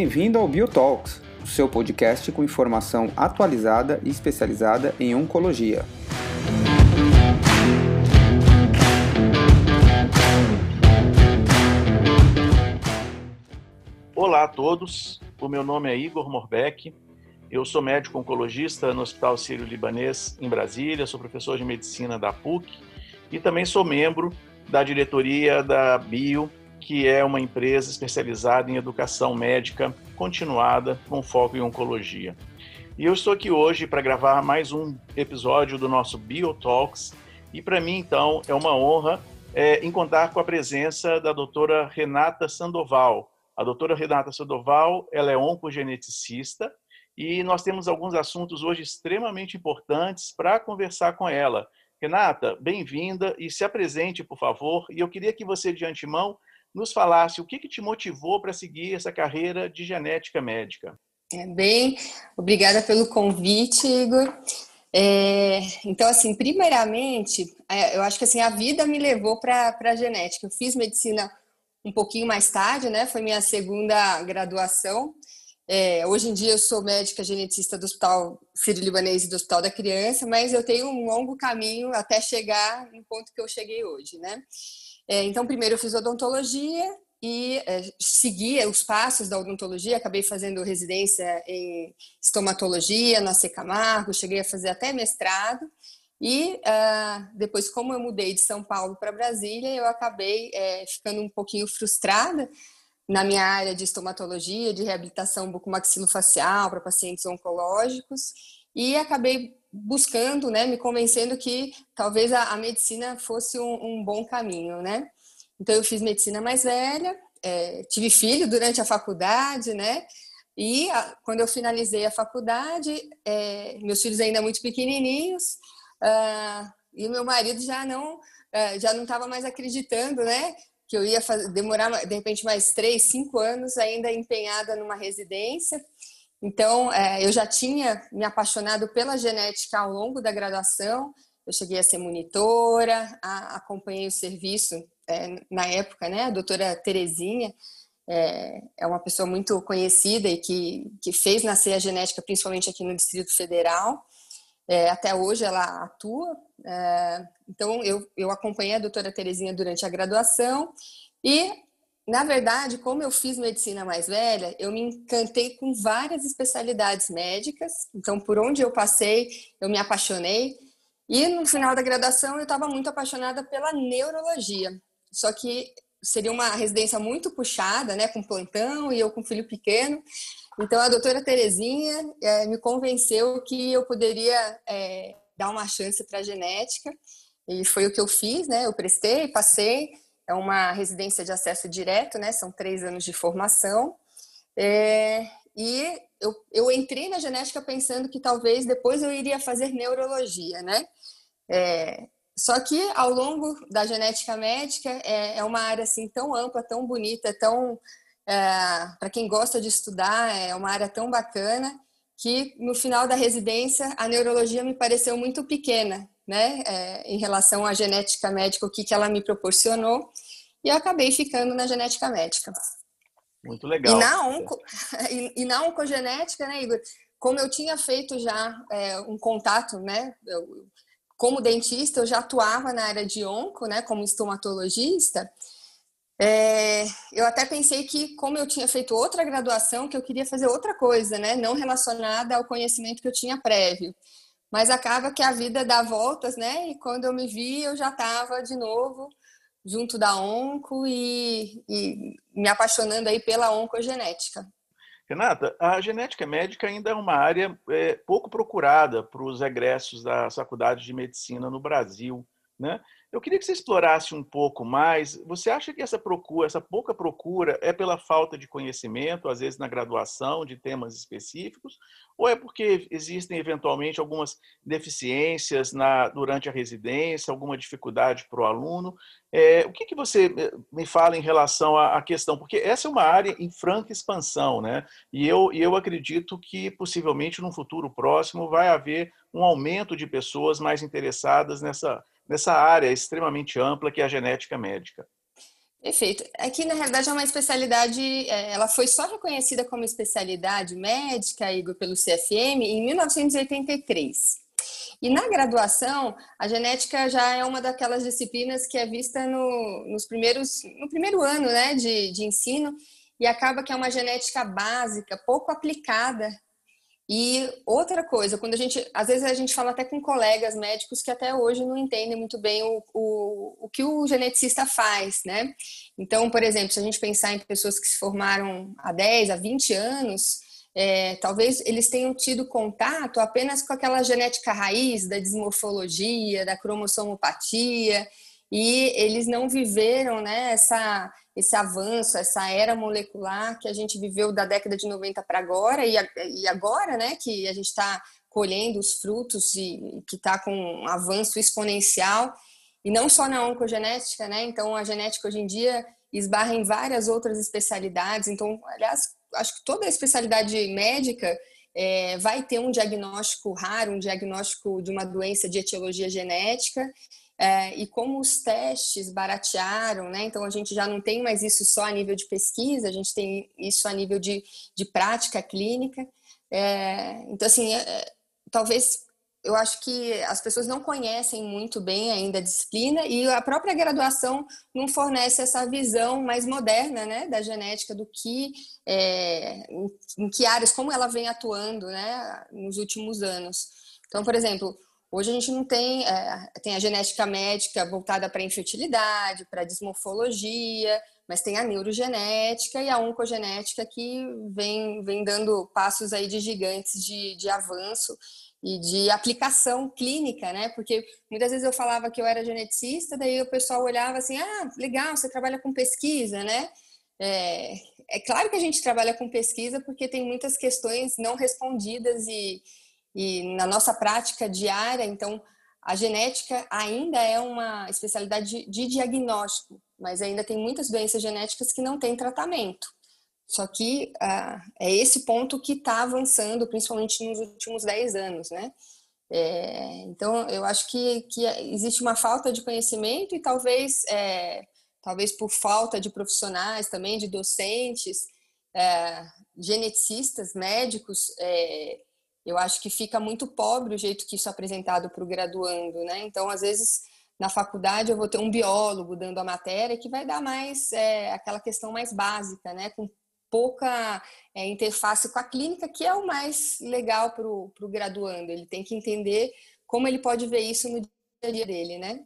Bem-vindo ao Biotalks, o seu podcast com informação atualizada e especializada em oncologia. Olá a todos, o meu nome é Igor Morbeck, eu sou médico oncologista no Hospital Sírio-Libanês em Brasília, sou professor de medicina da PUC e também sou membro da diretoria da Bio que é uma empresa especializada em educação médica continuada com foco em oncologia. E eu estou aqui hoje para gravar mais um episódio do nosso BioTalks. E para mim, então, é uma honra é, em contar com a presença da doutora Renata Sandoval. A doutora Renata Sandoval ela é oncogeneticista e nós temos alguns assuntos hoje extremamente importantes para conversar com ela. Renata, bem-vinda e se apresente, por favor. E eu queria que você, de antemão, nos falasse o que, que te motivou para seguir essa carreira de genética médica. É, bem, obrigada pelo convite, Igor. É, então, assim, primeiramente, é, eu acho que assim, a vida me levou para a genética. Eu fiz medicina um pouquinho mais tarde, né? Foi minha segunda graduação. É, hoje em dia eu sou médica geneticista do Hospital Sírio-Libanês e do Hospital da Criança, mas eu tenho um longo caminho até chegar no ponto que eu cheguei hoje, né? É, então, primeiro eu fiz odontologia e é, segui os passos da odontologia, acabei fazendo residência em estomatologia na Secamargo, cheguei a fazer até mestrado. E uh, depois, como eu mudei de São Paulo para Brasília, eu acabei é, ficando um pouquinho frustrada na minha área de estomatologia, de reabilitação bucomaxilofacial para pacientes oncológicos, e acabei buscando, né, me convencendo que talvez a, a medicina fosse um, um, bom caminho, né? Então eu fiz medicina mais velha, é, tive filho durante a faculdade, né? E a, quando eu finalizei a faculdade, é, meus filhos ainda muito pequenininhos, uh, e meu marido já não uh, já não estava mais acreditando, né? Que eu ia fazer, demorar de repente mais três, cinco anos ainda empenhada numa residência. Então, é, eu já tinha me apaixonado pela genética ao longo da graduação. Eu cheguei a ser monitora, a, acompanhei o serviço é, na época, né? A doutora Terezinha é, é, uma pessoa muito conhecida e que, que fez nascer a genética, principalmente aqui no Distrito Federal. É, até hoje ela atua. É, então, eu, eu acompanhei a doutora Terezinha durante a graduação e na verdade, como eu fiz medicina mais velha, eu me encantei com várias especialidades médicas. Então, por onde eu passei, eu me apaixonei. E no final da graduação, eu estava muito apaixonada pela neurologia. Só que seria uma residência muito puxada, né, com plantão e eu com filho pequeno. Então, a doutora Terezinha é, me convenceu que eu poderia é, dar uma chance para a genética. E foi o que eu fiz, né? Eu prestei, passei é uma residência de acesso direto, né? São três anos de formação. É, e eu, eu entrei na genética pensando que talvez depois eu iria fazer neurologia, né? É, só que ao longo da genética médica é, é, uma área assim tão ampla, tão bonita, tão é, para quem gosta de estudar é uma área tão bacana que no final da residência a neurologia me pareceu muito pequena né, é, em relação à genética médica, o que, que ela me proporcionou, e eu acabei ficando na genética médica. Muito legal. E na, onco, e, e na oncogenética, né, Igor, como eu tinha feito já é, um contato, né, eu, como dentista, eu já atuava na área de onco, né, como estomatologista, é, eu até pensei que, como eu tinha feito outra graduação, que eu queria fazer outra coisa, né, não relacionada ao conhecimento que eu tinha prévio. Mas acaba que a vida dá voltas, né? E quando eu me vi, eu já estava de novo junto da onco e, e me apaixonando aí pela oncogenética. Renata, a genética médica ainda é uma área é, pouco procurada para os egressos das faculdades de medicina no Brasil. Né? Eu queria que você explorasse um pouco mais. Você acha que essa procura, essa pouca procura, é pela falta de conhecimento, às vezes na graduação, de temas específicos, ou é porque existem eventualmente algumas deficiências na, durante a residência, alguma dificuldade para o aluno? É, o que, que você eh, me fala em relação à, à, questão? Porque essa é uma área em franca expansão, né? E eu, eu acredito que possivelmente no futuro próximo vai haver um aumento de pessoas mais interessadas nessa nessa área extremamente ampla que é a genética médica. Perfeito. Aqui, na realidade, é uma especialidade, é, ela foi só reconhecida como especialidade médica, Igor, pelo CFM em 1983. E na graduação, a genética já é uma daquelas disciplinas que é vista no, nos primeiros, no primeiro ano né, de, de ensino, e acaba que é uma genética básica, pouco aplicada e outra coisa, quando a gente, às vezes a gente fala até com colegas médicos que até hoje não entendem muito bem o, o, o que o geneticista faz, né? Então, por exemplo, se a gente pensar em pessoas que se formaram há 10, há 20 anos, é, talvez eles tenham tido contato apenas com aquela genética raiz da dismorfologia, da cromossomopatia, e eles não viveram né, essa, esse avanço, essa era molecular que a gente viveu da década de 90 para agora, e, e agora né, que a gente está colhendo os frutos e que está com um avanço exponencial, e não só na oncogenética, né? Então, a genética hoje em dia esbarra em várias outras especialidades. Então, aliás, acho que toda a especialidade médica é, vai ter um diagnóstico raro, um diagnóstico de uma doença de etiologia genética, é, e como os testes baratearam, né? Então a gente já não tem mais isso só a nível de pesquisa, a gente tem isso a nível de, de prática clínica. É, então, assim, é, é talvez eu acho que as pessoas não conhecem muito bem ainda a disciplina e a própria graduação não fornece essa visão mais moderna, né, da genética, do que, é, em, em que áreas, como ela vem atuando, né, nos últimos anos. Então, por exemplo, Hoje a gente não tem, é, tem a genética médica voltada para infertilidade, para dismorfologia, mas tem a neurogenética e a oncogenética que vem, vem dando passos aí de gigantes de, de avanço e de aplicação clínica, né? Porque muitas vezes eu falava que eu era geneticista, daí o pessoal olhava assim, ah, legal, você trabalha com pesquisa, né? É, é claro que a gente trabalha com pesquisa porque tem muitas questões não respondidas e, e na nossa prática diária, então, a genética ainda é uma especialidade de, diagnóstico, mas ainda tem muitas doenças genéticas que não têm tratamento. Só que ah, é esse ponto que está avançando, principalmente nos últimos 10 anos, né? É, então, eu acho que, que existe uma falta de conhecimento e talvez, é, talvez por falta de profissionais também, de docentes, é, geneticistas, médicos, é, eu acho que fica muito pobre o jeito que isso é apresentado para o graduando, né? Então, às vezes, na faculdade eu vou ter um biólogo dando a matéria que vai dar mais é, aquela questão mais básica, né? Com pouca é, interface com a clínica, que é o mais legal para o graduando. Ele tem que entender como ele pode ver isso no dia a dia dele, né?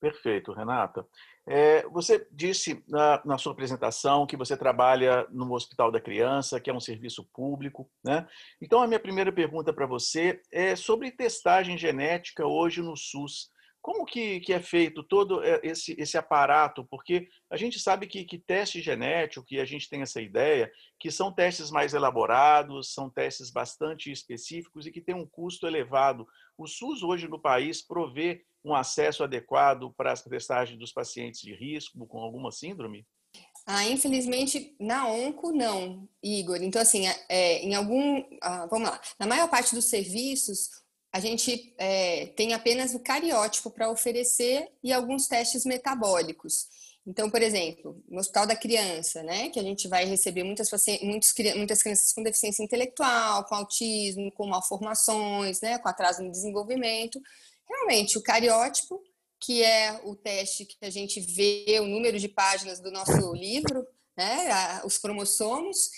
Perfeito, Renata. É, você disse na, na, sua apresentação que você trabalha no Hospital da Criança, que é um serviço público, né? Então, a minha primeira pergunta para você é sobre testagem genética hoje no SUS. Como que, que é feito todo é, esse, esse aparato? Porque a gente sabe que, que teste genético, que a gente tem essa ideia, que são testes mais elaborados, são testes bastante específicos e que têm um custo elevado. O SUS hoje no país provê um acesso adequado para as testagens dos pacientes de risco com alguma síndrome? Ah, infelizmente, na onco, não, Igor. Então, assim, é, é em algum. Ah, vamos lá. Na maior parte dos serviços, a gente é, tem apenas o cariótipo para oferecer e alguns testes metabólicos. Então, por exemplo, no Hospital da Criança, né, que a gente vai receber muitas, muitos, muitas crianças com deficiência intelectual, com autismo, com malformações, né, com atraso no desenvolvimento, realmente o cariótipo, que é o teste que a gente vê o número de páginas do nosso livro, né, os cromossomos,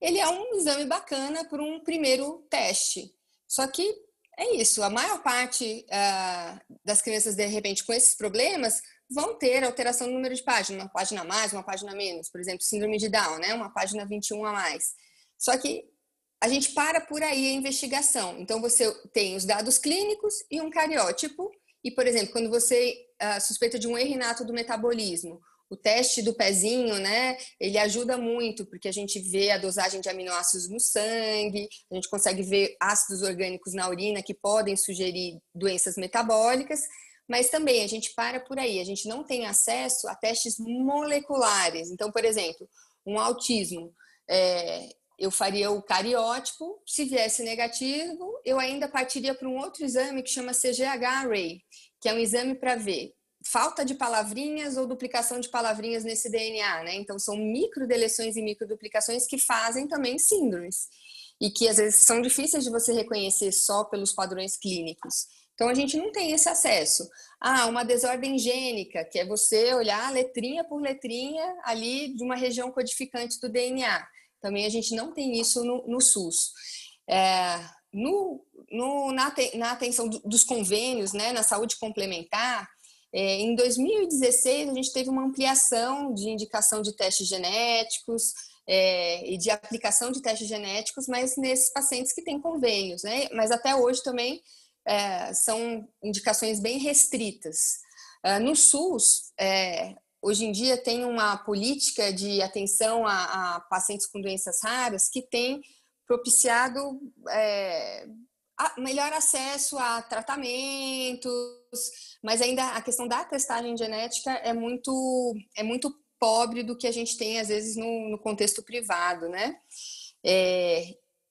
ele é um exame bacana para um primeiro teste. Só que é isso, a maior parte uh, das crianças, de repente, com esses problemas, vão ter alteração no número de páginas, uma página a mais, uma página a menos, por exemplo, síndrome de Down, né, uma página 21 a mais. Só que a gente para por aí a investigação. Então, você tem os dados clínicos e um cariótipo. E, por exemplo, quando você uh, suspeita de um erro do metabolismo, o teste do pezinho, né, ele ajuda muito, porque a gente vê a dosagem de aminoácidos no sangue, a gente consegue ver ácidos orgânicos na urina que podem sugerir doenças metabólicas, mas também a gente para por aí, a gente não tem acesso a testes moleculares. Então, por exemplo, um autismo, é, eu faria o cariótipo, se viesse negativo, eu ainda partiria para um outro exame que chama CGH Array, que é um exame para ver falta de palavrinhas ou duplicação de palavrinhas nesse DNA, né? Então, são microdeleções e microduplicações que fazem também síndromes e que às vezes são difíceis de você reconhecer só pelos padrões clínicos. Então, a gente não tem esse acesso. Ah, uma desordem gênica, que é você olhar letrinha por letrinha ali de uma região codificante do DNA. Também a gente não tem isso no, no SUS. É, no, no, na, na atenção dos convênios, né, na saúde complementar, é, em 2016, a gente teve uma ampliação de indicação de testes genéticos é, e de aplicação de testes genéticos, mas nesses pacientes que têm convênios, né? Mas até hoje também é, são indicações bem restritas. É, no SUS, é, hoje em dia tem uma política de atenção a, a pacientes com doenças raras que tem propiciado é, melhor acesso a tratamentos, mas ainda a questão da testagem genética é muito, é muito pobre do que a gente tem, às vezes, no, no contexto privado, né? É,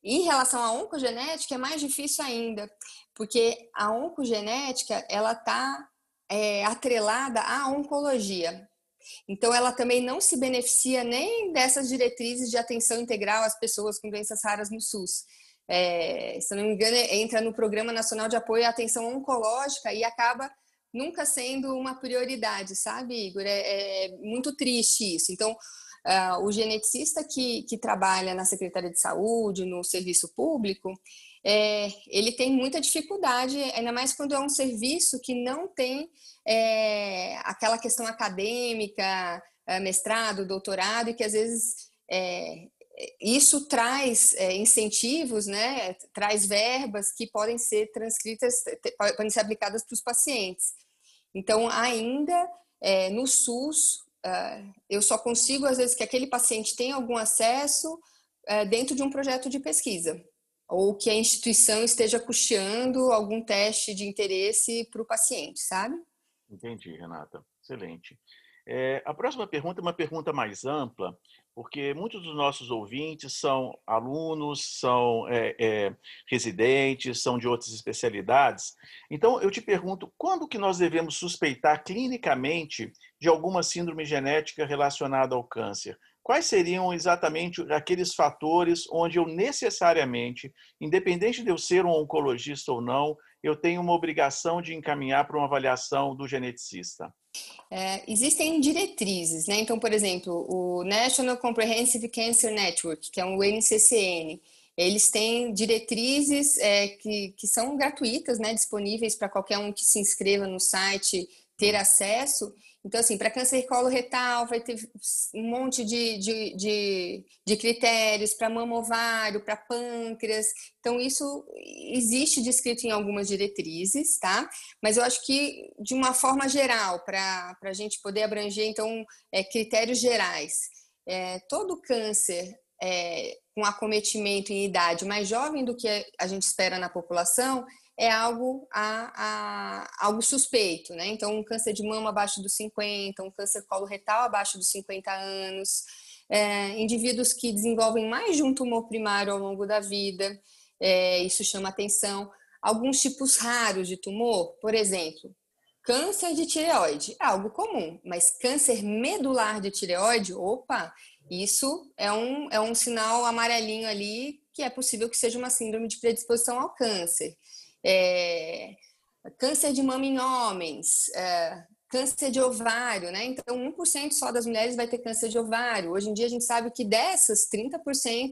em relação à oncogenética, é mais difícil ainda, porque a oncogenética, ela está é, atrelada à oncologia. Então, ela também não se beneficia nem dessas diretrizes de atenção integral às pessoas com doenças raras no SUS é, se não me engano, entra no Programa Nacional de Apoio à Atenção Oncológica e acaba nunca sendo uma prioridade, sabe, Igor? É, é muito triste isso. Então, uh, o geneticista que, que trabalha na Secretaria de Saúde, no serviço público, é, ele tem muita dificuldade, ainda mais quando é um serviço que não tem é, aquela questão acadêmica, é, mestrado, doutorado, e que às vezes é, isso traz é, incentivos, né, traz verbas que podem ser transcritas, podem ser aplicadas para os pacientes. Então, ainda é, no SUS, eu só consigo, às vezes, que aquele paciente tenha algum acesso dentro de um projeto de pesquisa, ou que a instituição esteja custeando algum teste de interesse para o paciente, sabe? Entendi, Renata. Excelente. É, a próxima pergunta é uma pergunta mais ampla, porque muitos dos nossos ouvintes são alunos, são é, é, residentes, são de outras especialidades. Então, eu te pergunto, quando que nós devemos suspeitar clinicamente de alguma síndrome genética relacionada ao câncer? Quais seriam exatamente aqueles fatores onde eu necessariamente, independente de eu ser um oncologista ou não, eu tenho uma obrigação de encaminhar para uma avaliação do geneticista? É, existem diretrizes, né? Então, por exemplo, o National Comprehensive Cancer Network, que é um NCCN, eles têm diretrizes é, que, que são gratuitas, né? Disponíveis para qualquer um que se inscreva no site ter acesso. Então, assim, para câncer coloretal vai ter um monte de, de, de, de critérios, para mama ovário, para pâncreas. Então, isso existe descrito em algumas diretrizes, tá? Mas eu acho que, de uma forma geral, para a gente poder abranger, então, é, critérios gerais. É, todo câncer é, com acometimento em idade mais jovem do que a gente espera na população, é algo, a, a, algo suspeito, né? Então, um câncer de mama abaixo dos 50, um câncer coloretal abaixo dos 50 anos, é, indivíduos que desenvolvem mais de um tumor primário ao longo da vida, é, isso chama atenção. Alguns tipos raros de tumor, por exemplo, câncer de tireoide, é algo comum, mas câncer medular de tireoide, opa, isso é um, é um sinal amarelinho ali que é possível que seja uma síndrome de predisposição ao câncer é, câncer de mama em homens, é, câncer de ovário, né? Então, 1% só das mulheres vai ter câncer de ovário. Hoje em dia, a gente sabe que dessas, 30%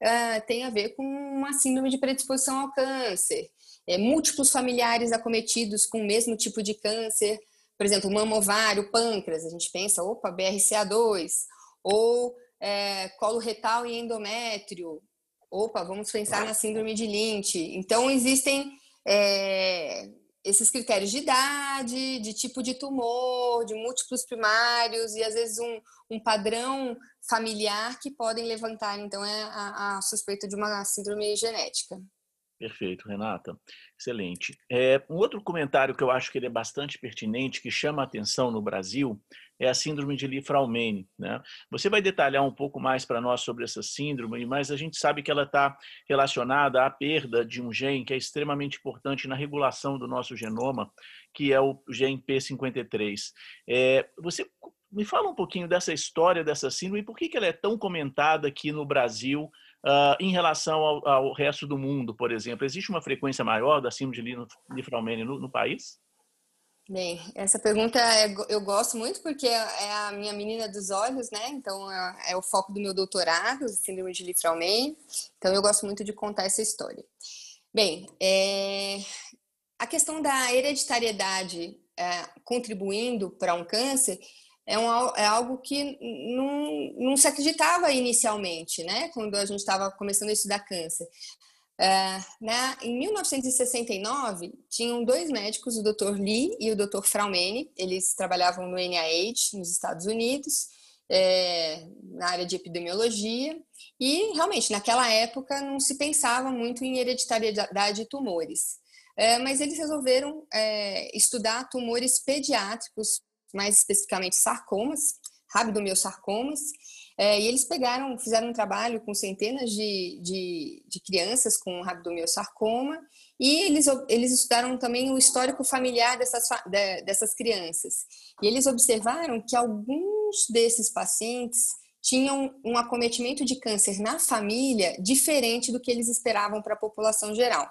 é, tem a ver com uma síndrome de predisposição ao câncer. É, múltiplos familiares acometidos com o mesmo tipo de câncer, por exemplo, mama, ovário, pâncreas, a gente pensa, opa, BRCA2, ou é, colo retal e endométrio, opa, vamos pensar na síndrome de Lynch. Então, existem é, esses critérios de idade, de tipo de tumor, de múltiplos primários e às vezes um, um padrão familiar que podem levantar, então, é a, a suspeita de uma síndrome genética. Perfeito, Renata. Excelente. É, um outro comentário que eu acho que ele é bastante pertinente, que chama a atenção no Brasil, é a síndrome de Li-Fraumeni. Né? Você vai detalhar um pouco mais para nós sobre essa síndrome, mas a gente sabe que ela está relacionada à perda de um gene que é extremamente importante na regulação do nosso genoma, que é o gene P53. É, você me fala um pouquinho dessa história dessa síndrome e por que, que ela é tão comentada aqui no Brasil uh, em relação ao, ao, resto do mundo, por exemplo. Existe uma frequência maior da síndrome de Li-Fraumeni no, no país? Bem, essa pergunta é, eu gosto muito porque é, é a minha menina dos olhos, né? Então é, é o foco do meu doutorado, síndrome de Li-Fraumeni. Então eu gosto muito de contar essa história. Bem, é, a questão da hereditariedade é, contribuindo para um câncer é, um, é algo que não, não se acreditava inicialmente, né? Quando a gente estava começando a estudar câncer. Uh, em 1969, tinham dois médicos, o Dr. Lee e o Dr. Fraumeni. Eles trabalhavam no NIH, nos Estados Unidos, é, na área de epidemiologia. E, realmente, naquela época, não se pensava muito em hereditariedade de tumores. É, mas eles resolveram é, estudar tumores pediátricos mais especificamente sarcomas, rabdomiossarcomas, é, e eles pegaram, fizeram um trabalho com centenas de, de, de crianças com rabdomiossarcoma e eles, eles estudaram também o histórico familiar dessas, dessas crianças. E eles observaram que alguns desses pacientes tinham um acometimento de câncer na família diferente do que eles esperavam para a população geral.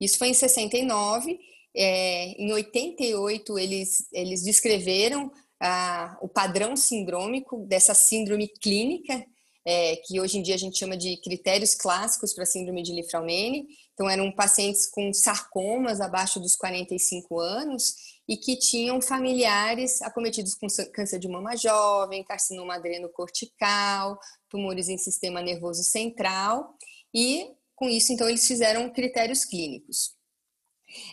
Isso foi em 69 é, em 88, eles, eles descreveram o padrão sindrômico dessa síndrome clínica, é, que hoje em dia a gente chama de critérios clássicos para síndrome de Li-Fraumeni. Então, eram pacientes com sarcomas abaixo dos 45 anos e que tinham familiares acometidos com câncer de mama jovem, carcinoma adrenocortical, tumores em sistema nervoso central. E, com isso, então, eles fizeram critérios clínicos.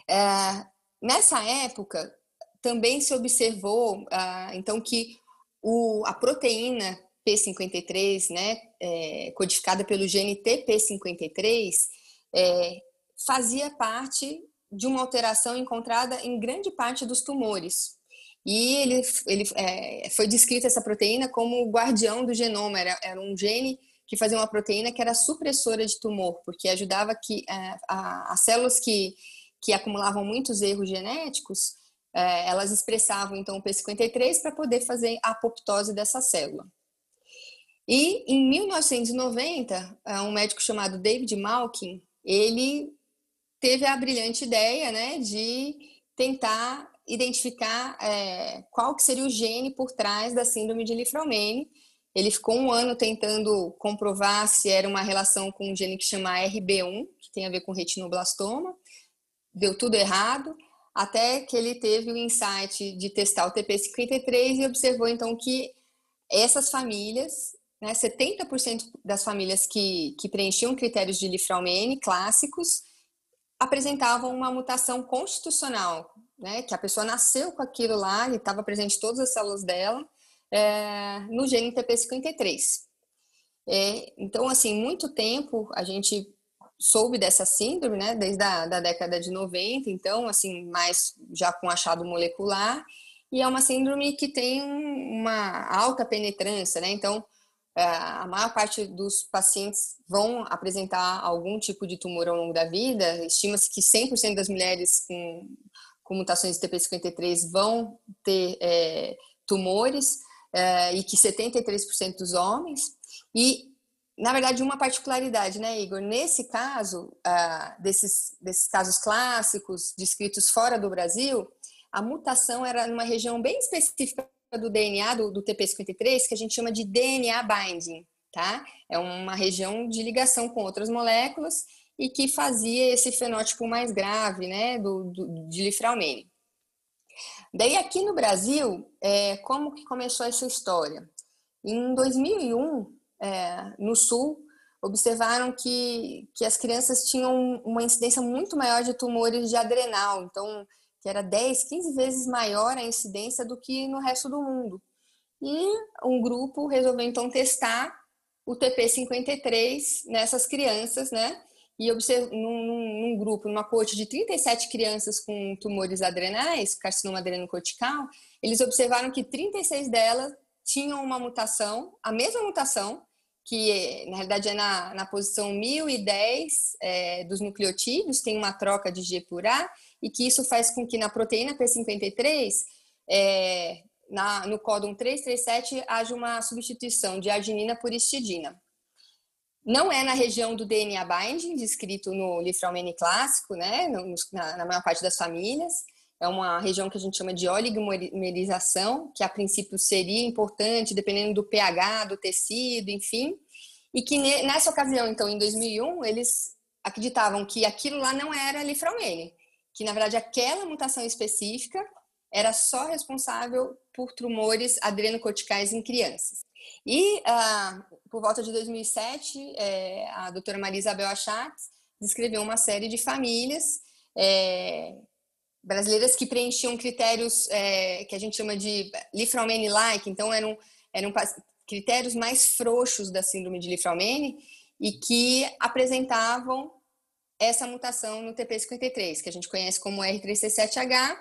É, nessa época, também se observou, ah, então, que o, a proteína P53, né, é, codificada pelo gene TP53, é, fazia parte de uma alteração encontrada em grande parte dos tumores. E ele, ele é, foi descrita essa proteína como o guardião do genoma, era, era um gene que fazia uma proteína que era supressora de tumor, porque ajudava que é, a, as células que que acumulavam muitos erros genéticos, é, elas expressavam então o P53 para poder fazer a apoptose dessa célula. E em 1990, é, um médico chamado David Malkin, ele teve a brilhante ideia, né, de tentar identificar é, qual que seria o gene por trás da síndrome de Li-Fraumeni. Ele ficou um ano tentando comprovar se era uma relação com um gene que chama RB1, que tem a ver com retinoblastoma deu tudo errado, até que ele teve o insight de testar o TP53 e observou então que essas famílias, né, 70% das famílias que, que preenchiam critérios de Lifraumene clássicos, apresentavam uma mutação constitucional, né, que a pessoa nasceu com aquilo lá e estava presente em todas as células dela, é, no gene TP53. É, então, assim, muito tempo a gente soube dessa síndrome, né, desde a da década de 90, então, assim, mais já com achado molecular, e é uma síndrome que tem uma alta penetrância, né, então, é, a maior parte dos pacientes vão apresentar algum tipo de tumor ao longo da vida, estima-se que 100% das mulheres com, com mutações de TP53 vão ter é, tumores, é, e que 73% dos homens, e na verdade, uma particularidade, né, Igor? Nesse caso, uh, desses, desses casos clássicos descritos fora do Brasil, a mutação era numa região bem específica do DNA, do, do TP53, que a gente chama de DNA binding, tá? É uma região de ligação com outras moléculas e que fazia esse fenótipo mais grave, né, do, do de Lifraumene. Daí, aqui no Brasil, é, como que começou essa história? Em 2001, é, no sul observaram que, que as crianças tinham uma incidência muito maior de tumores de adrenal, então que era 10, 15 vezes maior a incidência do que no resto do mundo. E um grupo resolveu então testar o TP53 nessas crianças, né? E observ... num, num grupo, numa coorte de 37 crianças com tumores adrenais, carcinoma adrenocortical, eles observaram que 36 delas tinham uma mutação, a mesma mutação, que na realidade é na, na posição 1010 é, dos nucleotídeos, tem uma troca de G por A, e que isso faz com que na proteína P53, é, na, no códon 337, haja uma substituição de arginina por histidina. Não é na região do DNA binding, descrito no Lifraumene clássico, né, no, na, na maior parte das famílias, é uma região que a gente chama de oligomerização, que a princípio seria importante, dependendo do pH do tecido, enfim, e que nessa ocasião, então, em 2001, eles acreditavam que aquilo lá não era lifraumene, que na verdade aquela mutação específica era só responsável por tumores adrenocorticais em crianças. E ah, por volta de 2007, é, a doutora Maria Isabel Achatz descreveu uma série de famílias é, brasileiras que preenchiam critérios é, que a gente chama de Lifraumene-like, então eram, eram critérios mais frouxos da síndrome de Lifraumene e que apresentavam essa mutação no TP53, que a gente conhece como R3C7H, uh,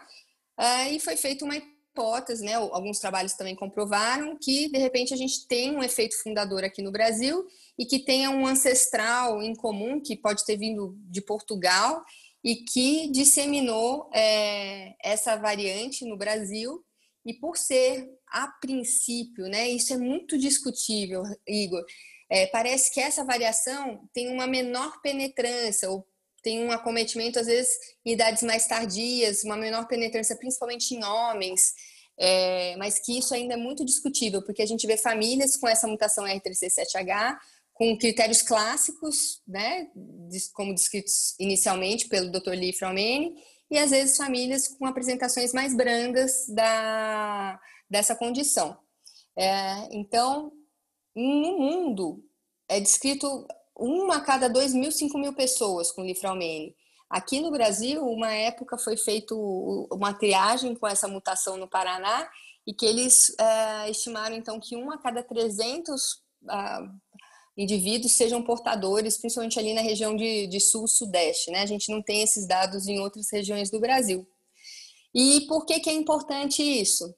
ah, e foi feita uma hipótese, né, alguns trabalhos também comprovaram que, de repente, a gente tem um efeito fundador aqui no Brasil e que tenha um ancestral em comum, que pode ter vindo de Portugal, e que disseminou é, essa variante no Brasil. E por ser, a princípio, né, isso é muito discutível, Igor, é, parece que essa variação tem uma menor penetrância, ou tem um acometimento, às vezes, em idades mais tardias, uma menor penetrância, principalmente em homens, é, mas que isso ainda é muito discutível, porque a gente vê famílias com essa mutação R3C7H com critérios clássicos, né, como descritos inicialmente pelo Dr. Lee Fraumeni, e às vezes famílias com apresentações mais brandas da, dessa condição. É, então, no mundo, é descrito uma a cada dois mil, cinco mil pessoas com Lifraumene. Aqui no Brasil, uma época foi feita uma triagem com essa mutação no Paraná e que eles é, estimaram então que um a cada 300 ah, indivíduos sejam portadores, principalmente ali na região de, de sul-sudeste. Né? A gente não tem esses dados em outras regiões do Brasil. E por que, que é importante isso?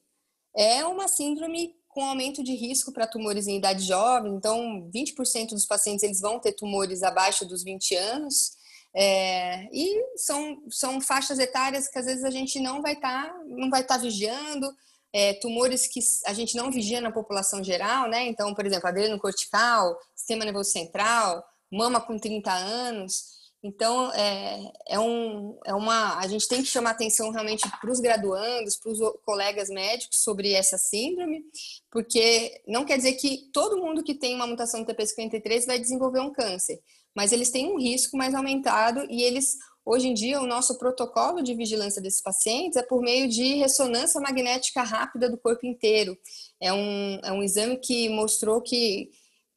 É uma síndrome com aumento de risco para tumores em idade jovem, então 20% dos pacientes eles vão ter tumores abaixo dos 20 anos, é, e são, são faixas etárias que às vezes a gente não vai estar tá, não vai estar tá vigiando, é, tumores que a gente não vigia na população geral, né? Então, por exemplo, adreno cortical, sistema nervoso central, mama com 30 anos. Então, é, é, um, é uma. A gente tem que chamar atenção realmente para os graduandos, para os colegas médicos sobre essa síndrome, porque não quer dizer que todo mundo que tem uma mutação no TP53 vai desenvolver um câncer, mas eles têm um risco mais aumentado e eles Hoje em dia, o nosso protocolo de vigilância desses pacientes é por meio de ressonância magnética rápida do corpo inteiro. É um, é um exame que mostrou que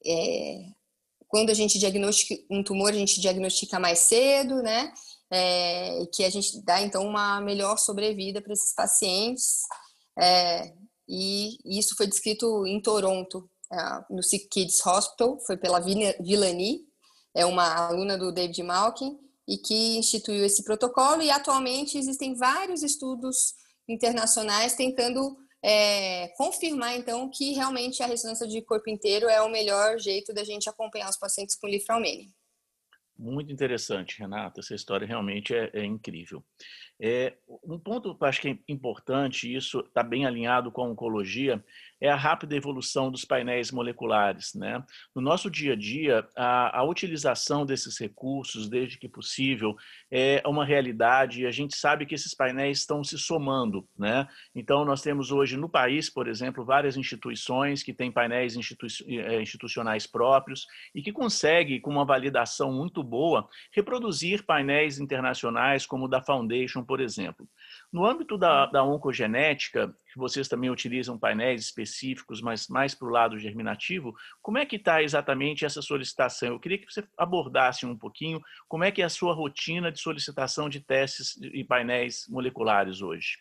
é, quando a gente diagnostica um tumor, a gente diagnostica mais cedo, né? É, que a gente dá, então, uma melhor sobrevida para esses pacientes. É, e isso foi descrito em Toronto, é, no Sick Kids Hospital, foi pela Villani, é uma aluna do David Malkin, e que instituiu esse protocolo, e atualmente existem vários estudos internacionais tentando é, confirmar, então, que realmente a ressonância de corpo inteiro é o melhor jeito da gente acompanhar os pacientes com lifraumene. Muito interessante, Renata. Essa história realmente é, é incrível. É, um ponto que eu acho que é importante, isso está bem alinhado com a oncologia, é a rápida evolução dos painéis moleculares. Né? No nosso dia a dia, a, a, utilização desses recursos, desde que possível, é uma realidade e a gente sabe que esses painéis estão se somando. Né? Então, nós temos hoje no país, por exemplo, várias instituições que têm painéis institu é, institucionais próprios e que conseguem, com uma validação muito boa, reproduzir painéis internacionais como o da Foundation, por exemplo. No âmbito da, da oncogenética, que vocês também utilizam painéis específicos, mas mais para o lado germinativo, como é que está exatamente essa solicitação? Eu queria que você abordasse um pouquinho como é que é a sua rotina de solicitação de testes e painéis moleculares hoje.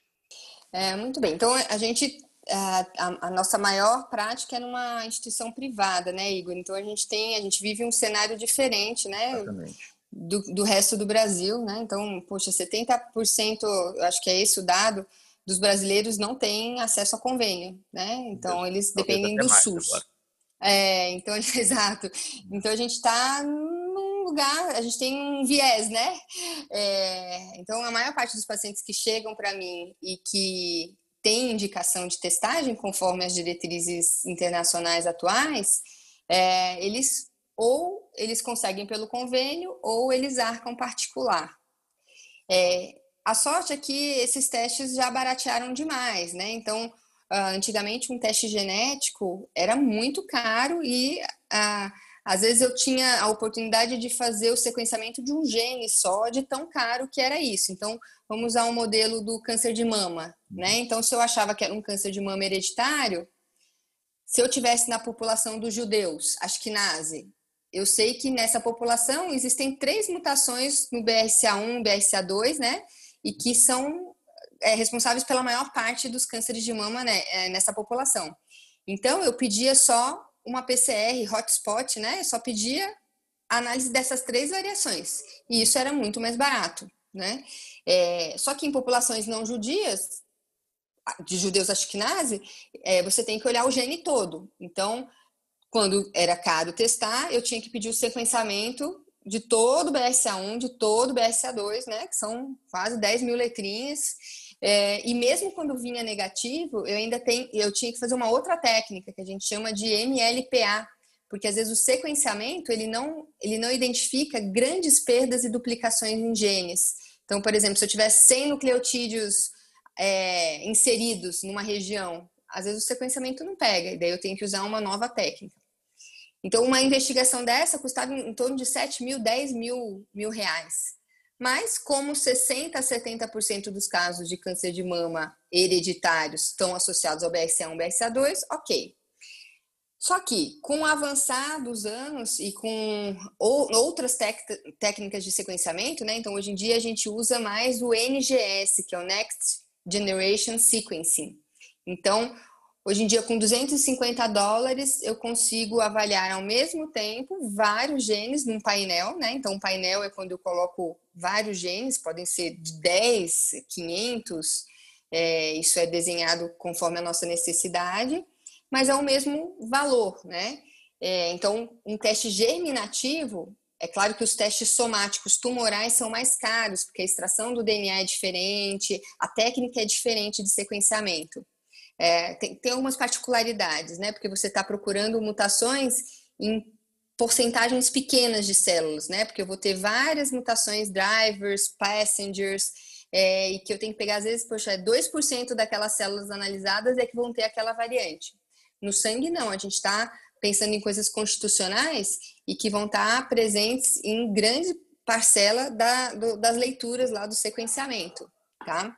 É, muito bem. Então, a gente a, a, nossa maior prática é numa instituição privada, né, Igor? Então a gente tem, a gente vive um cenário diferente, né? Exatamente do, do resto do Brasil, né? Então, poxa, 70%, acho que é esse o dado, dos brasileiros não têm acesso a convênio, né? Então eles dependem do SUS. É, então, exato. Então a gente está num lugar, a gente tem um viés, né? É, então a maior parte dos pacientes que chegam para mim e que tem indicação de testagem conforme as diretrizes internacionais atuais, é, eles ou eles conseguem pelo convênio ou eles arcam particular. É, a sorte é que esses testes já baratearam demais, né? Então, uh, antigamente um teste genético era muito caro e uh, às vezes eu tinha a oportunidade de fazer o sequenciamento de um gene só, de tão caro que era isso. Então, vamos usar um modelo do câncer de mama, né? Então, se eu achava que era um câncer de mama hereditário, se eu tivesse na população dos judeus, Ashkenazi, eu sei que nessa população existem três mutações no BRCA1, BRCA2, né? E que são é, responsáveis pela maior parte dos cânceres de mama né, é, nessa população. Então, eu pedia só uma PCR hotspot, né? Eu só pedia análise dessas três variações. E isso era muito mais barato, né? É, só que em populações não judias, de judeus ashkenazi, é, você tem que olhar o gene todo. Então, quando era caro testar, eu tinha que pedir o sequenciamento de todo o BRCA1, de todo o BRCA2, né? Que são quase 10 mil letrinhas. É, e mesmo quando vinha negativo, eu ainda tenho, eu tinha que fazer uma outra técnica que a gente chama de MLPA, porque às vezes o sequenciamento ele não, ele não identifica grandes perdas e duplicações em genes. Então, por exemplo, se eu tiver 100 nucleotídeos é, inseridos numa região, às vezes o sequenciamento não pega, e daí eu tenho que usar uma nova técnica. Então, uma investigação dessa custava em torno de 7 mil, 10 mil, mil reais. Mas, como 60% a 70% dos casos de câncer de mama hereditários estão associados ao BRCA1 BRCA2, ok. Só que, com o avançar dos anos e com outras técnicas de sequenciamento, né? Então, hoje em dia, a gente usa mais o NGS, que é o Next Generation Sequencing. Então, Hoje em dia, com 250 dólares, eu consigo avaliar ao mesmo tempo vários genes num painel, né? Então, um painel é quando eu coloco vários genes, podem ser de 10, 500, é, isso é desenhado conforme a nossa necessidade, mas é o mesmo valor, né? É, então, um teste germinativo, é claro que os testes somáticos tumorais são mais caros, porque a extração do DNA é diferente, a técnica é diferente de sequenciamento. É, tem, tem algumas particularidades, né? Porque você está procurando mutações em porcentagens pequenas de células, né? Porque eu vou ter várias mutações, drivers, passengers, é, e que eu tenho que pegar, às vezes, poxa, 2% é daquelas células analisadas é que vão ter aquela variante. No sangue, não, a gente está pensando em coisas constitucionais e que vão estar tá presentes em grande parcela da, do, das leituras lá do sequenciamento, tá?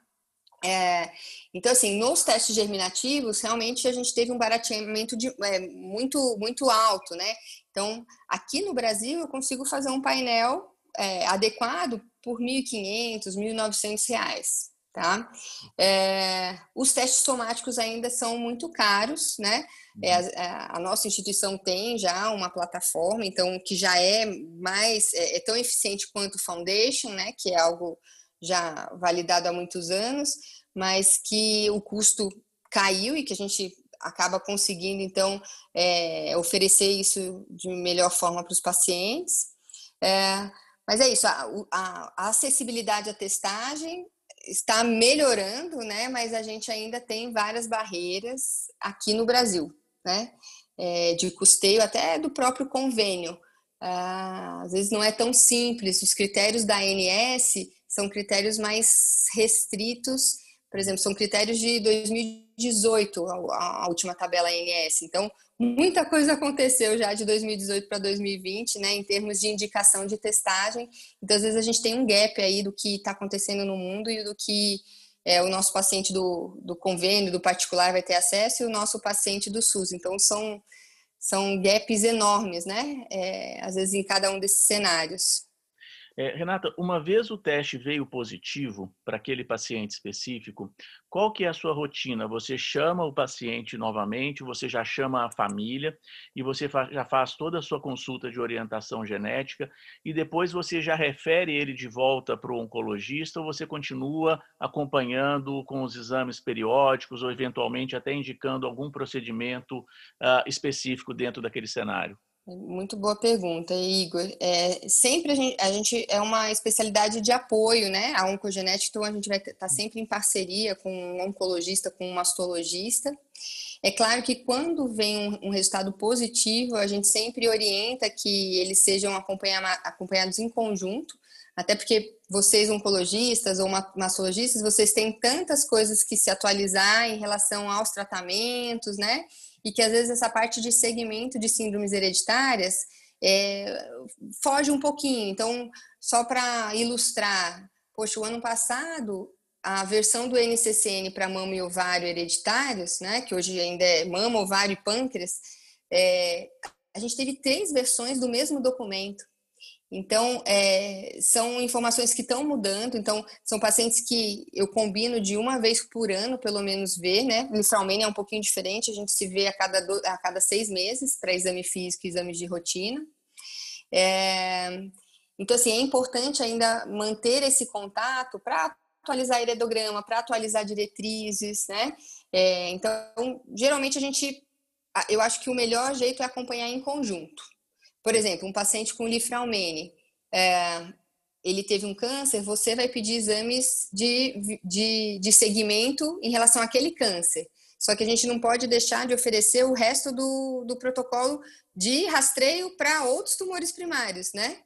É, então, assim, nos testes germinativos, realmente a gente teve um barateamento de, é, muito, muito alto, né? Então, aqui no Brasil, eu consigo fazer um painel é, adequado por R$ 1.500, R$ 1.900, tá? É, os testes somáticos ainda são muito caros, né? É, a, a, nossa instituição tem já uma plataforma, então, que já é mais, é, é tão eficiente quanto o Foundation, né? Que é algo já validado há muitos anos, mas que o custo caiu e que a gente acaba conseguindo, então, é, oferecer isso de melhor forma para os pacientes. É, mas é isso, a, a, a, acessibilidade à testagem está melhorando, né? Mas a gente ainda tem várias barreiras aqui no Brasil, né? É, de custeio até do próprio convênio. Ah, às vezes não é tão simples. Os critérios da ANS são critérios mais restritos, por exemplo, são critérios de 2018, a, última tabela ANS. Então, muita coisa aconteceu já de 2018 para 2020, né, em termos de indicação de testagem. Então, às vezes a gente tem um gap aí do que está acontecendo no mundo e do que é, o nosso paciente do, do convênio, do particular vai ter acesso e o nosso paciente do SUS. Então, são, são gaps enormes, né, é, às vezes em cada um desses cenários. É, Renata, uma vez o teste veio positivo para aquele paciente específico, qual que é a sua rotina? Você chama o paciente novamente, você já chama a família e você já faz toda a sua consulta de orientação genética e depois você já refere ele de volta para o oncologista ou você continua acompanhando com os exames periódicos ou eventualmente até indicando algum procedimento uh, específico dentro daquele cenário? Muito boa pergunta, Igor. É, sempre a gente, a gente, é uma especialidade de apoio, né? A oncogenética, então a gente vai estar tá sempre em parceria com um oncologista, com um mastologista. É claro que quando vem um, um resultado positivo, a gente sempre orienta que eles sejam acompanhados em conjunto, até porque vocês, oncologistas ou mastologistas, vocês têm tantas coisas que se atualizar em relação aos tratamentos, né? e que às vezes essa parte de segmento de síndromes hereditárias é, foge um pouquinho. Então, só para ilustrar, poxa, o ano passado a versão do NCCN para mama e ovário hereditários, né, que hoje ainda é mama, ovário e pâncreas, é, a gente teve três versões do mesmo documento. Então, é, são informações que estão mudando. Então, são pacientes que eu combino de uma vez por ano, pelo menos, ver, né? Literalmente é um pouquinho diferente, a gente se vê a cada, do, a cada seis meses para exame físico e exames de rotina. É, então, assim, é importante ainda manter esse contato para atualizar heredograma, para atualizar diretrizes, né? É, então, geralmente a gente, eu acho que o melhor jeito é acompanhar em conjunto. Por exemplo, um paciente com lifraumene, é, ele teve um câncer, você vai pedir exames de, de, de segmento em relação àquele câncer. Só que a gente não pode deixar de oferecer o resto do, do protocolo de rastreio para outros tumores primários, né?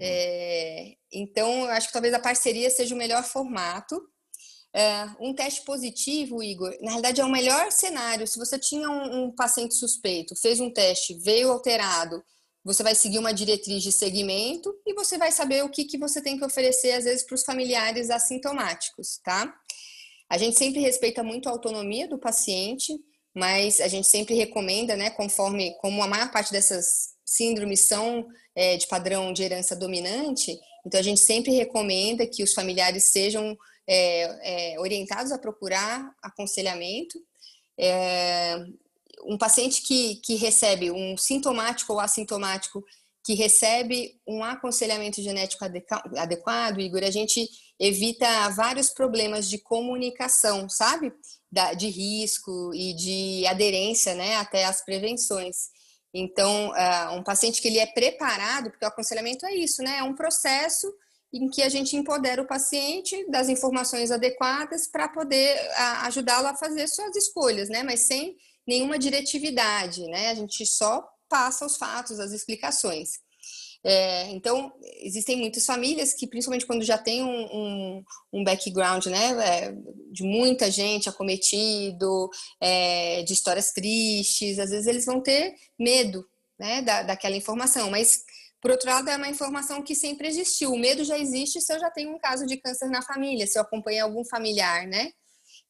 É, então, eu acho que talvez a parceria seja o melhor formato. É, um teste positivo, Igor, na realidade é o melhor cenário. Se você tinha um, um paciente suspeito, fez um teste, veio alterado, você vai seguir uma diretriz de segmento e você vai saber o que, que você tem que oferecer, às vezes, para os familiares assintomáticos, tá? A gente sempre respeita muito a autonomia do paciente, mas a gente sempre recomenda, né, conforme, como a maior parte dessas síndromes são é, de padrão de herança dominante, então a gente sempre recomenda que os familiares sejam é, é, orientados a procurar aconselhamento. Um paciente que, que recebe um sintomático ou assintomático que recebe um aconselhamento genético adequado, Igor, a gente evita vários problemas de comunicação, sabe? Da, de risco e de aderência, né, até as prevenções. Então, uh, um paciente que ele é preparado, porque o aconselhamento é isso, né? É um processo em que a gente empodera o paciente das informações adequadas para poder uh, ajudá-lo a fazer suas escolhas, né? Mas sem nenhuma diretividade, né? A gente só passa os fatos, as explicações. É, então, existem muitas famílias que, principalmente quando já tem um, um, um background né, é, de muita gente acometido, é, de histórias tristes, às vezes eles vão ter medo né, da, daquela informação, mas, por outro lado, é uma informação que sempre existiu. O medo já existe se eu já tenho um caso de câncer na família, se eu acompanhei algum familiar, né?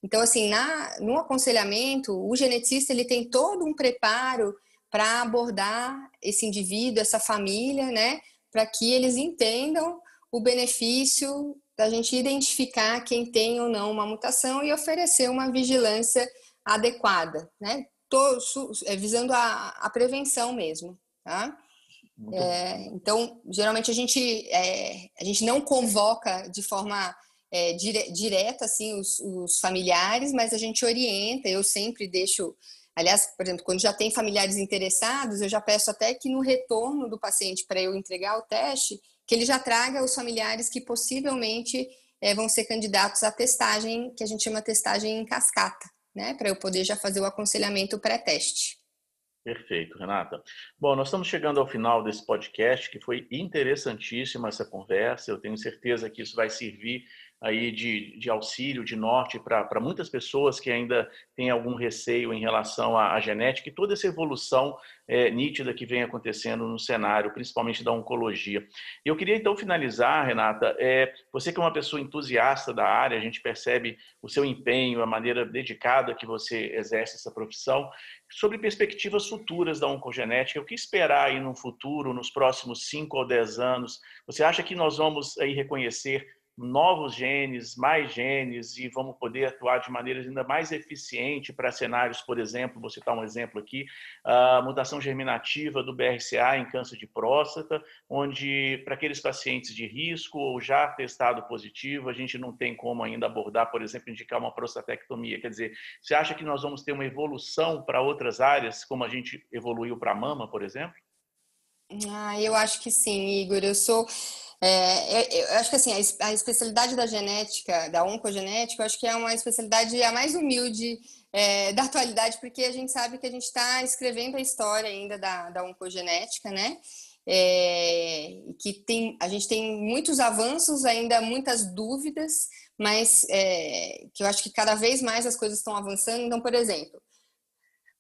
Então, assim, na, no aconselhamento, o geneticista ele tem todo um preparo para abordar esse indivíduo, essa família, né, para que eles entendam o benefício da gente identificar quem tem ou não uma mutação e oferecer uma vigilância adequada, né, Tô, é, visando a, a prevenção mesmo, tá? É, então, geralmente a gente, é, a gente não convoca de forma é, dire, direta assim os, os, familiares, mas a gente orienta. Eu sempre deixo, aliás, por exemplo, quando já tem familiares interessados, eu já peço até que no retorno do paciente para eu entregar o teste, que ele já traga os familiares que possivelmente é, vão ser candidatos à testagem, que a gente chama testagem em cascata, né, para eu poder já fazer o aconselhamento pré-teste. Perfeito, Renata. Bom, nós estamos chegando ao final desse podcast, que foi interessantíssima essa conversa. Eu tenho certeza que isso vai servir aí de, de auxílio, de norte para muitas pessoas que ainda têm algum receio em relação à, à genética e toda essa evolução é, nítida que vem acontecendo no cenário, principalmente da oncologia. Eu queria então finalizar, Renata, é, você que é uma pessoa entusiasta da área, a gente percebe o seu empenho, a maneira dedicada que você exerce essa profissão, sobre perspectivas futuras da oncogenética, o que esperar aí no futuro, nos próximos 5 ou 10 anos? Você acha que nós vamos aí reconhecer novos genes, mais genes e vamos poder atuar de maneira ainda mais eficiente para cenários, por exemplo, vou citar um exemplo aqui, a mutação germinativa do BRCA em câncer de próstata, onde para aqueles pacientes de risco ou já testado positivo, a gente não tem como ainda abordar, por exemplo, indicar uma prostatectomia. Quer dizer, você acha que nós vamos ter uma evolução para outras áreas, como a gente evoluiu para a mama, por exemplo? Ah, eu acho que sim, Igor. Eu sou é, eu acho que assim, a, especialidade da genética, da oncogenética, eu acho que é uma especialidade a mais humilde é, da atualidade, porque a gente sabe que a gente está escrevendo a história ainda da, da oncogenética, né? É, que tem, a gente tem muitos avanços, ainda muitas dúvidas, mas é, que eu acho que cada vez mais as coisas estão avançando. Então, por exemplo,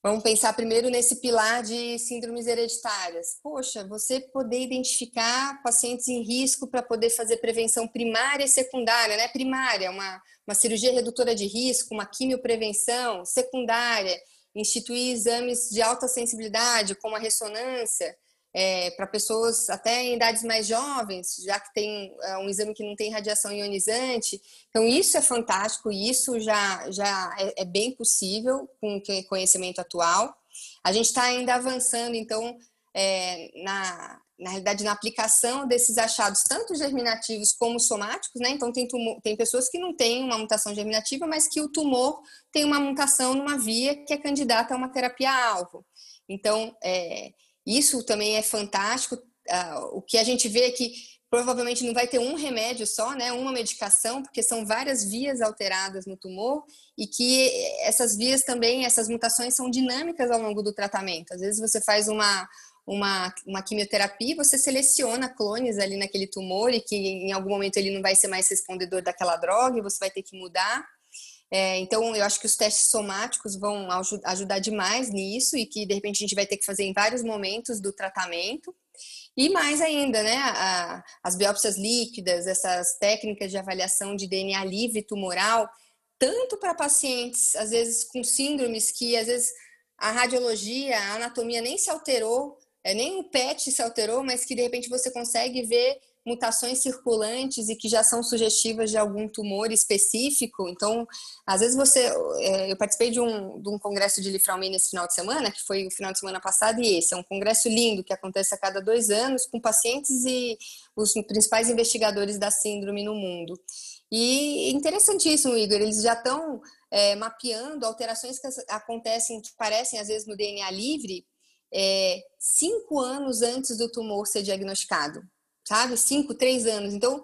Vamos pensar primeiro nesse pilar de síndromes hereditárias. Poxa, você poder identificar pacientes em risco para poder fazer prevenção primária e secundária, né? Primária, uma, uma cirurgia redutora de risco, uma quimioprevenção, secundária, instituir exames de alta sensibilidade, como a ressonância, é, para pessoas até em idades mais jovens, já que tem é, um exame que não tem radiação ionizante. Então, isso é fantástico, isso já, já é, é bem possível com o conhecimento atual. A gente está ainda avançando, então, é, na, na realidade, na aplicação desses achados, tanto germinativos como somáticos, né? Então, tem, tumor, tem pessoas que não têm uma mutação germinativa, mas que o tumor tem uma mutação numa via que é candidata a uma terapia-alvo. Então, é, isso também é fantástico. o que a gente vê é que provavelmente não vai ter um remédio só, né, uma medicação, porque são várias vias alteradas no tumor e que essas vias também, essas mutações são dinâmicas ao longo do tratamento. Às vezes você faz uma uma, uma quimioterapia, você seleciona clones ali naquele tumor e que em algum momento ele não vai ser mais respondedor daquela droga e você vai ter que mudar. É, então, eu acho que os testes somáticos vão ajudar demais nisso e que, de repente, a gente vai ter que fazer em vários momentos do tratamento. E mais ainda, né, a, as biópsias líquidas, essas técnicas de avaliação de DNA livre tumoral, tanto para pacientes, às vezes, com síndromes que, às vezes, a radiologia, a anatomia nem se alterou, é, nem o PET se alterou, mas que, de repente, você consegue ver mutações circulantes e que já são sugestivas de algum tumor específico. Então, às vezes você. É, eu participei de um, de um congresso de Lifraumine esse final de semana, que foi o final de semana passado, e esse é um congresso lindo que acontece a cada dois anos com pacientes e os principais investigadores da síndrome no mundo. E interessantíssimo, Igor, eles já estão é, mapeando alterações que acontecem, que parecem às vezes no DNA livre, é, cinco anos antes do tumor ser diagnosticado sabe? Cinco, três anos. Então,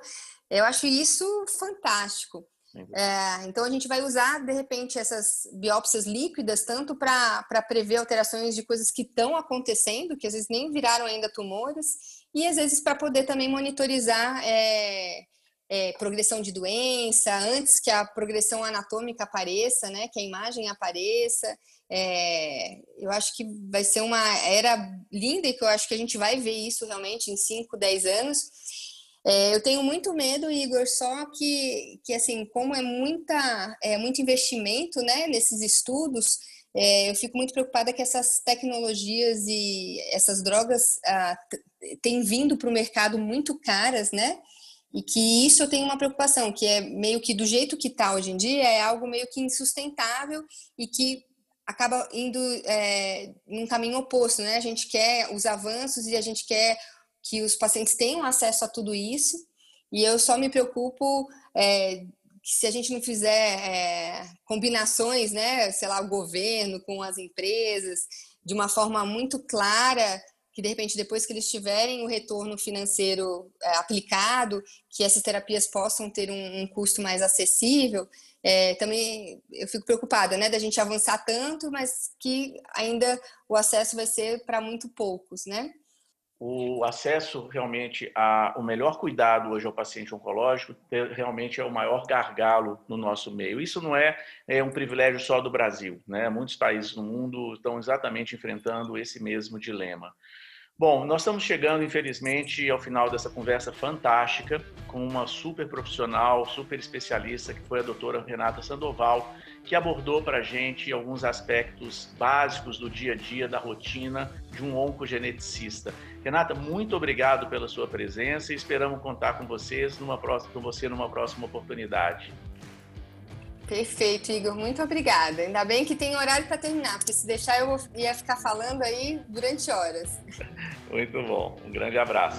eu acho isso fantástico. É, então, a gente vai usar, de repente, essas biópsias líquidas tanto para prever alterações de coisas que estão acontecendo, que às vezes nem viraram ainda tumores, e às vezes para poder também monitorizar é, é, progressão de doença, antes que a progressão anatômica apareça, né, que a imagem apareça. É, eu acho que vai ser uma era linda e que eu acho que a gente vai ver isso realmente em 5, 10 anos. É, eu tenho muito medo, Igor, só que, que assim, como é, muita, é muito investimento né, nesses estudos, é, eu fico muito preocupada que essas tecnologias e essas drogas ah, têm vindo para o mercado muito caras, né? E que isso eu tenho uma preocupação, que é meio que do jeito que está hoje em dia, é algo meio que insustentável e que acaba indo é, num caminho oposto, né? A gente quer os avanços e a gente quer que os pacientes tenham acesso a tudo isso. E eu só me preocupo é, se a gente não fizer é, combinações, né? Sei lá, o governo com as empresas, de uma forma muito clara, que de repente depois que eles tiverem o retorno financeiro é, aplicado, que essas terapias possam ter um, um custo mais acessível, é, também eu fico preocupada, né, da gente avançar tanto, mas que ainda o acesso vai ser para muito poucos, né? o acesso realmente ao melhor cuidado hoje ao paciente oncológico realmente é o maior gargalo no nosso meio. Isso não é, é um privilégio só do Brasil, né? Muitos países no mundo estão exatamente enfrentando esse mesmo dilema. Bom, nós estamos chegando, infelizmente, ao final dessa conversa fantástica com uma super profissional, super especialista, que foi a doutora Renata Sandoval, que abordou para a gente alguns aspectos básicos do dia a dia, da rotina de um oncogeneticista. Renata, muito obrigado pela sua presença e esperamos contar com vocês numa próxima, com você numa próxima oportunidade. Perfeito, Igor. Muito obrigada. Ainda bem que tem horário para terminar, porque se deixar eu ia ficar falando aí durante horas. Muito bom. Um grande abraço.